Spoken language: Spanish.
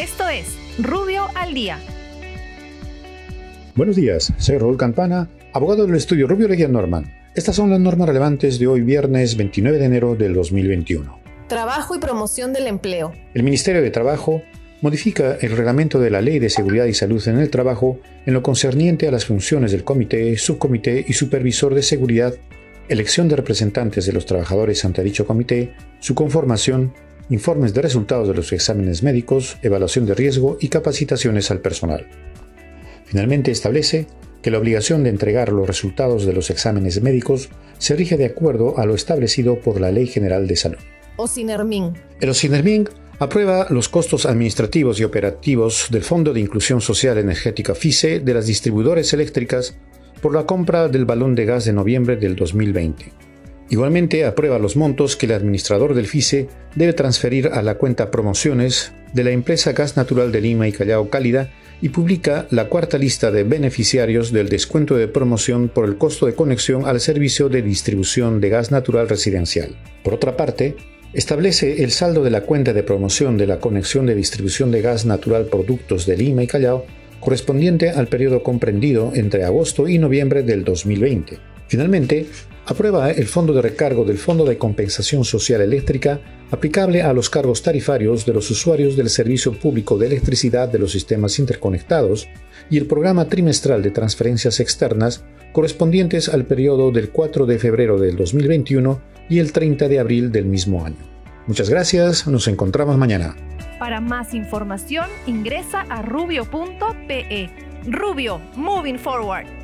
Esto es Rubio al Día. Buenos días, soy Raúl Campana, abogado del estudio Rubio Leguía Norman. Estas son las normas relevantes de hoy viernes 29 de enero del 2021. Trabajo y promoción del empleo. El Ministerio de Trabajo modifica el reglamento de la Ley de Seguridad y Salud en el Trabajo en lo concerniente a las funciones del comité, subcomité y supervisor de seguridad, elección de representantes de los trabajadores ante dicho comité, su conformación, informes de resultados de los exámenes médicos, evaluación de riesgo y capacitaciones al personal. Finalmente establece que la obligación de entregar los resultados de los exámenes médicos se rige de acuerdo a lo establecido por la Ley General de Salud. OSINERMIN. El OSINERMIN aprueba los costos administrativos y operativos del Fondo de Inclusión Social Energética FICE de las distribuidores eléctricas por la compra del balón de gas de noviembre del 2020 Igualmente aprueba los montos que el administrador del FICE debe transferir a la cuenta promociones de la empresa Gas Natural de Lima y Callao Cálida y publica la cuarta lista de beneficiarios del descuento de promoción por el costo de conexión al servicio de distribución de gas natural residencial. Por otra parte, establece el saldo de la cuenta de promoción de la conexión de distribución de gas natural productos de Lima y Callao correspondiente al periodo comprendido entre agosto y noviembre del 2020. Finalmente, aprueba el fondo de recargo del Fondo de Compensación Social Eléctrica aplicable a los cargos tarifarios de los usuarios del Servicio Público de Electricidad de los sistemas interconectados y el programa trimestral de transferencias externas correspondientes al periodo del 4 de febrero del 2021 y el 30 de abril del mismo año. Muchas gracias, nos encontramos mañana. Para más información ingresa a rubio.pe. Rubio, moving forward.